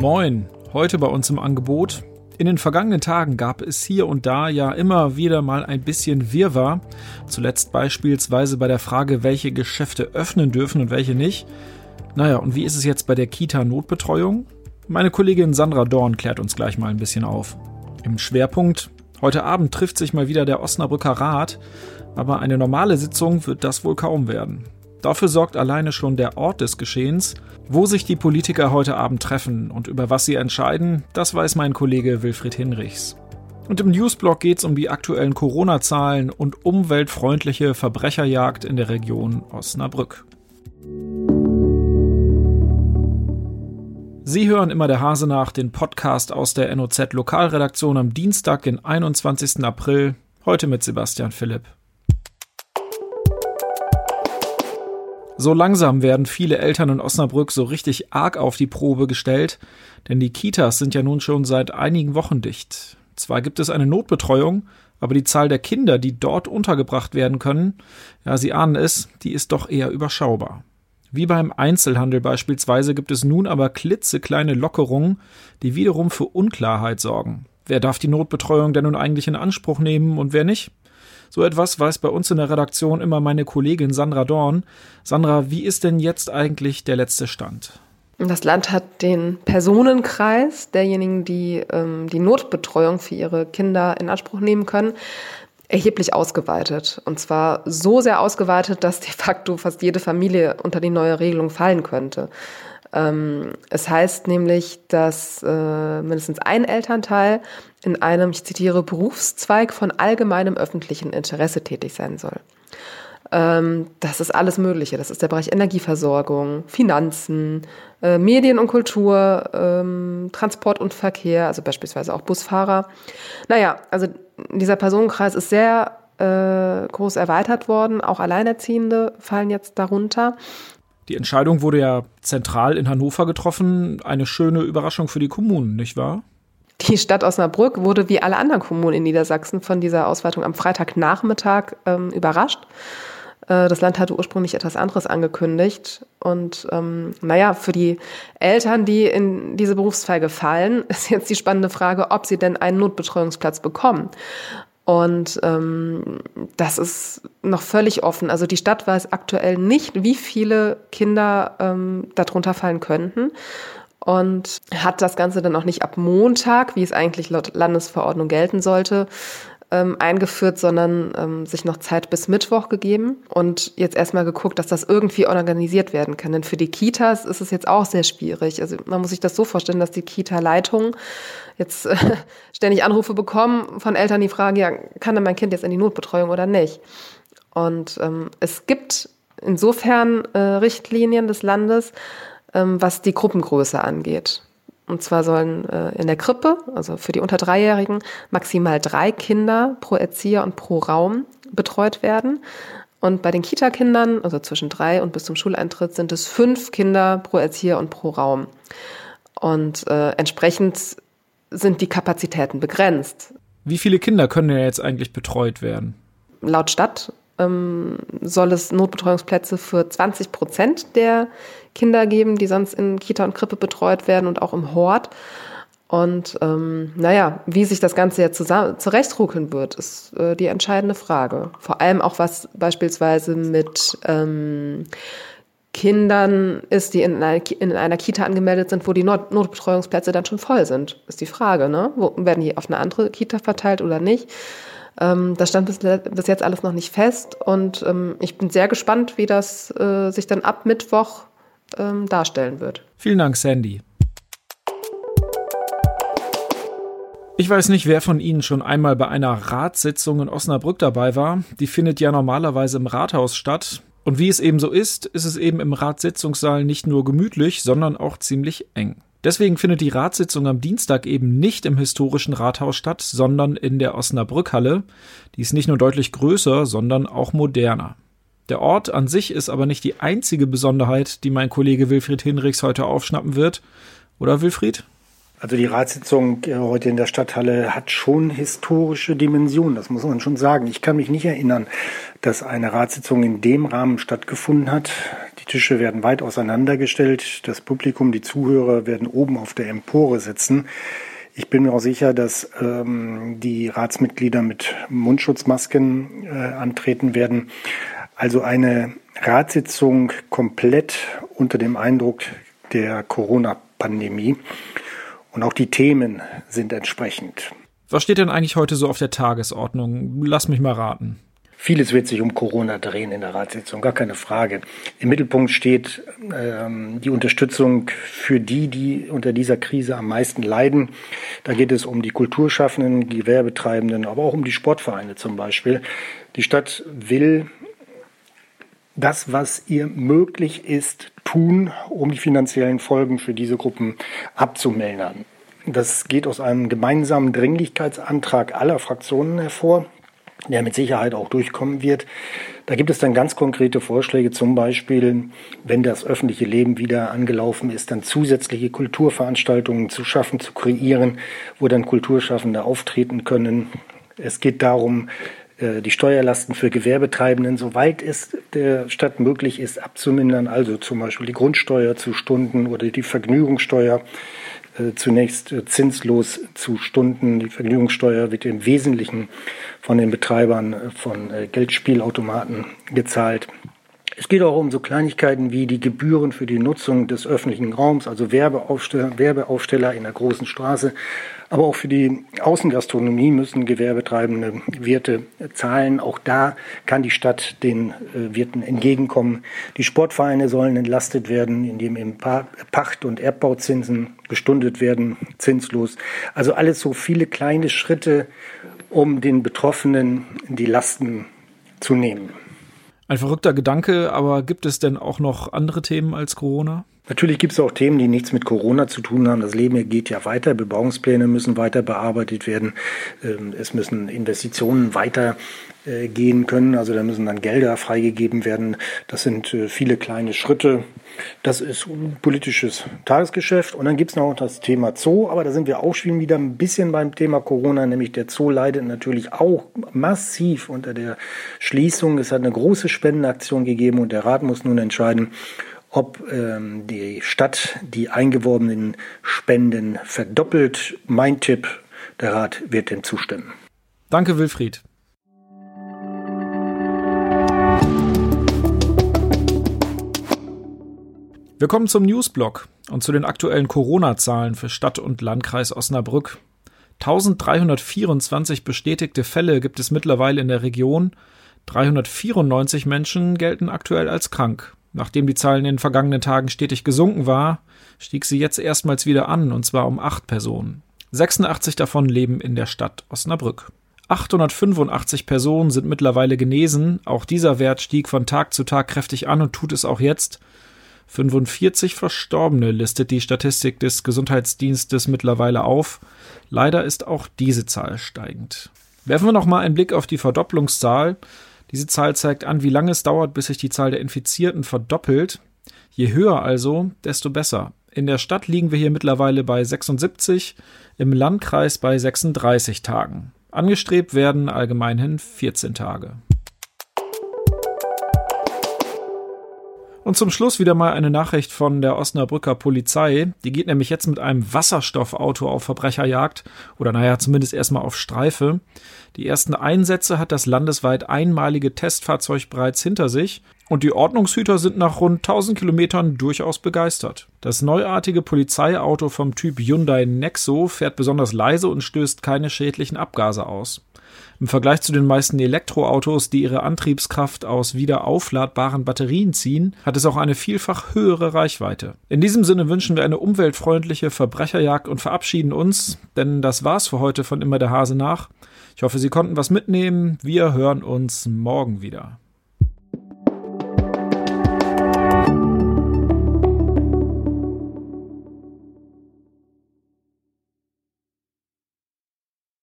Moin, heute bei uns im Angebot. In den vergangenen Tagen gab es hier und da ja immer wieder mal ein bisschen Wirrwarr. Zuletzt beispielsweise bei der Frage, welche Geschäfte öffnen dürfen und welche nicht. Naja, und wie ist es jetzt bei der Kita-Notbetreuung? Meine Kollegin Sandra Dorn klärt uns gleich mal ein bisschen auf. Im Schwerpunkt, heute Abend trifft sich mal wieder der Osnabrücker Rat, aber eine normale Sitzung wird das wohl kaum werden. Dafür sorgt alleine schon der Ort des Geschehens. Wo sich die Politiker heute Abend treffen und über was sie entscheiden, das weiß mein Kollege Wilfried Hinrichs. Und im Newsblog geht es um die aktuellen Corona-Zahlen und umweltfreundliche Verbrecherjagd in der Region Osnabrück. Sie hören immer der Hase nach, den Podcast aus der NOZ Lokalredaktion am Dienstag, den 21. April, heute mit Sebastian Philipp. So langsam werden viele Eltern in Osnabrück so richtig arg auf die Probe gestellt, denn die Kitas sind ja nun schon seit einigen Wochen dicht. Zwar gibt es eine Notbetreuung, aber die Zahl der Kinder, die dort untergebracht werden können, ja, Sie ahnen es, die ist doch eher überschaubar. Wie beim Einzelhandel beispielsweise gibt es nun aber klitzekleine Lockerungen, die wiederum für Unklarheit sorgen. Wer darf die Notbetreuung denn nun eigentlich in Anspruch nehmen und wer nicht? So etwas weiß bei uns in der Redaktion immer meine Kollegin Sandra Dorn. Sandra, wie ist denn jetzt eigentlich der letzte Stand? Das Land hat den Personenkreis derjenigen, die ähm, die Notbetreuung für ihre Kinder in Anspruch nehmen können, erheblich ausgeweitet. Und zwar so sehr ausgeweitet, dass de facto fast jede Familie unter die neue Regelung fallen könnte. Ähm, es heißt nämlich, dass äh, mindestens ein Elternteil in einem, ich zitiere, Berufszweig von allgemeinem öffentlichen Interesse tätig sein soll. Ähm, das ist alles Mögliche. Das ist der Bereich Energieversorgung, Finanzen, äh, Medien und Kultur, ähm, Transport und Verkehr, also beispielsweise auch Busfahrer. Naja, also dieser Personenkreis ist sehr äh, groß erweitert worden. Auch Alleinerziehende fallen jetzt darunter. Die Entscheidung wurde ja zentral in Hannover getroffen. Eine schöne Überraschung für die Kommunen, nicht wahr? Die Stadt Osnabrück wurde wie alle anderen Kommunen in Niedersachsen von dieser Ausweitung am Freitagnachmittag ähm, überrascht. Äh, das Land hatte ursprünglich etwas anderes angekündigt. Und ähm, naja, für die Eltern, die in diese Berufsfeige fallen, ist jetzt die spannende Frage, ob sie denn einen Notbetreuungsplatz bekommen. Und ähm, das ist noch völlig offen. Also die Stadt weiß aktuell nicht, wie viele Kinder ähm, darunter fallen könnten. Und hat das Ganze dann auch nicht ab Montag, wie es eigentlich laut Landesverordnung gelten sollte, ähm, eingeführt, sondern ähm, sich noch Zeit bis Mittwoch gegeben und jetzt erstmal geguckt, dass das irgendwie organisiert werden kann. Denn für die Kitas ist es jetzt auch sehr schwierig. Also man muss sich das so vorstellen, dass die Kita-Leitung jetzt äh, ständig Anrufe bekommen von Eltern, die fragen, ja, kann denn mein Kind jetzt in die Notbetreuung oder nicht? Und ähm, es gibt insofern äh, Richtlinien des Landes, ähm, was die Gruppengröße angeht. Und zwar sollen äh, in der Krippe, also für die unter Dreijährigen, maximal drei Kinder pro Erzieher und pro Raum betreut werden. Und bei den Kita-Kindern, also zwischen drei und bis zum Schuleintritt, sind es fünf Kinder pro Erzieher und pro Raum. Und äh, entsprechend sind die Kapazitäten begrenzt. Wie viele Kinder können ja jetzt eigentlich betreut werden? Laut Stadt ähm, soll es Notbetreuungsplätze für 20 Prozent der Kinder geben, die sonst in Kita und Krippe betreut werden und auch im Hort. Und ähm, naja, wie sich das Ganze jetzt zusammen, zurechtruckeln wird, ist äh, die entscheidende Frage. Vor allem auch, was beispielsweise mit ähm, Kindern ist, die in einer, in einer Kita angemeldet sind, wo die Not Notbetreuungsplätze dann schon voll sind, ist die Frage. Ne? Wo, werden die auf eine andere Kita verteilt oder nicht? Ähm, das stand bis, bis, jetzt alles noch nicht fest und ähm, ich bin sehr gespannt, wie das äh, sich dann ab Mittwoch ähm, darstellen wird. Vielen Dank, Sandy. Ich weiß nicht, wer von Ihnen schon einmal bei einer Ratssitzung in Osnabrück dabei war. Die findet ja normalerweise im Rathaus statt. Und wie es eben so ist, ist es eben im Ratssitzungssaal nicht nur gemütlich, sondern auch ziemlich eng. Deswegen findet die Ratssitzung am Dienstag eben nicht im historischen Rathaus statt, sondern in der Osnabrückhalle. Die ist nicht nur deutlich größer, sondern auch moderner. Der Ort an sich ist aber nicht die einzige Besonderheit, die mein Kollege Wilfried Hinrichs heute aufschnappen wird. Oder Wilfried? Also die Ratssitzung äh, heute in der Stadthalle hat schon historische Dimensionen, das muss man schon sagen. Ich kann mich nicht erinnern, dass eine Ratssitzung in dem Rahmen stattgefunden hat. Die Tische werden weit auseinandergestellt. Das Publikum, die Zuhörer werden oben auf der Empore sitzen. Ich bin mir auch sicher, dass ähm, die Ratsmitglieder mit Mundschutzmasken äh, antreten werden. Also eine Ratssitzung komplett unter dem Eindruck der Corona-Pandemie. Und auch die Themen sind entsprechend. Was steht denn eigentlich heute so auf der Tagesordnung? Lass mich mal raten. Vieles wird sich um Corona drehen in der Ratssitzung, gar keine Frage. Im Mittelpunkt steht ähm, die Unterstützung für die, die unter dieser Krise am meisten leiden. Da geht es um die Kulturschaffenden, Gewerbetreibenden, aber auch um die Sportvereine zum Beispiel. Die Stadt will das, was ihr möglich ist, tun, um die finanziellen Folgen für diese Gruppen abzumildern. Das geht aus einem gemeinsamen Dringlichkeitsantrag aller Fraktionen hervor der mit Sicherheit auch durchkommen wird. Da gibt es dann ganz konkrete Vorschläge, zum Beispiel, wenn das öffentliche Leben wieder angelaufen ist, dann zusätzliche Kulturveranstaltungen zu schaffen, zu kreieren, wo dann Kulturschaffende auftreten können. Es geht darum, die Steuerlasten für Gewerbetreibenden, soweit es der Stadt möglich ist, abzumindern, also zum Beispiel die Grundsteuer zu Stunden oder die Vergnügungssteuer äh, zunächst äh, zinslos zu Stunden. Die Vergnügungssteuer wird im Wesentlichen von den Betreibern äh, von Geldspielautomaten gezahlt. Es geht auch um so Kleinigkeiten wie die Gebühren für die Nutzung des öffentlichen Raums, also Werbeaufsteller, Werbeaufsteller in der großen Straße. Aber auch für die Außengastronomie müssen Gewerbetreibende Wirte zahlen. Auch da kann die Stadt den äh, Wirten entgegenkommen. Die Sportvereine sollen entlastet werden, indem eben Pacht- und Erbbauzinsen gestundet werden, zinslos. Also alles so viele kleine Schritte, um den Betroffenen die Lasten zu nehmen. Ein verrückter Gedanke, aber gibt es denn auch noch andere Themen als Corona? Natürlich gibt es auch Themen, die nichts mit Corona zu tun haben. Das Leben geht ja weiter, Bebauungspläne müssen weiter bearbeitet werden, ähm, es müssen Investitionen weiter äh, gehen können, also da müssen dann Gelder freigegeben werden. Das sind äh, viele kleine Schritte. Das ist politisches Tagesgeschäft. Und dann gibt es noch das Thema Zoo, aber da sind wir auch schon wieder ein bisschen beim Thema Corona, nämlich der Zoo leidet natürlich auch massiv unter der Schließung. Es hat eine große Spendenaktion gegeben und der Rat muss nun entscheiden, ob ähm, die Stadt die eingeworbenen Spenden verdoppelt. Mein Tipp, der Rat wird dem zustimmen. Danke, Wilfried. Wir kommen zum Newsblock und zu den aktuellen Corona-Zahlen für Stadt und Landkreis Osnabrück. 1324 bestätigte Fälle gibt es mittlerweile in der Region. 394 Menschen gelten aktuell als krank. Nachdem die Zahl in den vergangenen Tagen stetig gesunken war, stieg sie jetzt erstmals wieder an, und zwar um acht Personen. 86 davon leben in der Stadt Osnabrück. 885 Personen sind mittlerweile genesen. Auch dieser Wert stieg von Tag zu Tag kräftig an und tut es auch jetzt. 45 Verstorbene listet die Statistik des Gesundheitsdienstes mittlerweile auf. Leider ist auch diese Zahl steigend. Werfen wir noch mal einen Blick auf die Verdopplungszahl. Diese Zahl zeigt an, wie lange es dauert, bis sich die Zahl der Infizierten verdoppelt. Je höher also, desto besser. In der Stadt liegen wir hier mittlerweile bei 76, im Landkreis bei 36 Tagen. Angestrebt werden allgemeinhin 14 Tage. Und zum Schluss wieder mal eine Nachricht von der Osnabrücker Polizei. Die geht nämlich jetzt mit einem Wasserstoffauto auf Verbrecherjagd oder naja, zumindest erstmal auf Streife. Die ersten Einsätze hat das landesweit einmalige Testfahrzeug bereits hinter sich und die Ordnungshüter sind nach rund 1000 Kilometern durchaus begeistert. Das neuartige Polizeiauto vom Typ Hyundai Nexo fährt besonders leise und stößt keine schädlichen Abgase aus. Im Vergleich zu den meisten Elektroautos, die ihre Antriebskraft aus wieder aufladbaren Batterien ziehen, hat es auch eine vielfach höhere Reichweite. In diesem Sinne wünschen wir eine umweltfreundliche Verbrecherjagd und verabschieden uns, denn das war's für heute von immer der Hase nach. Ich hoffe, Sie konnten was mitnehmen. Wir hören uns morgen wieder.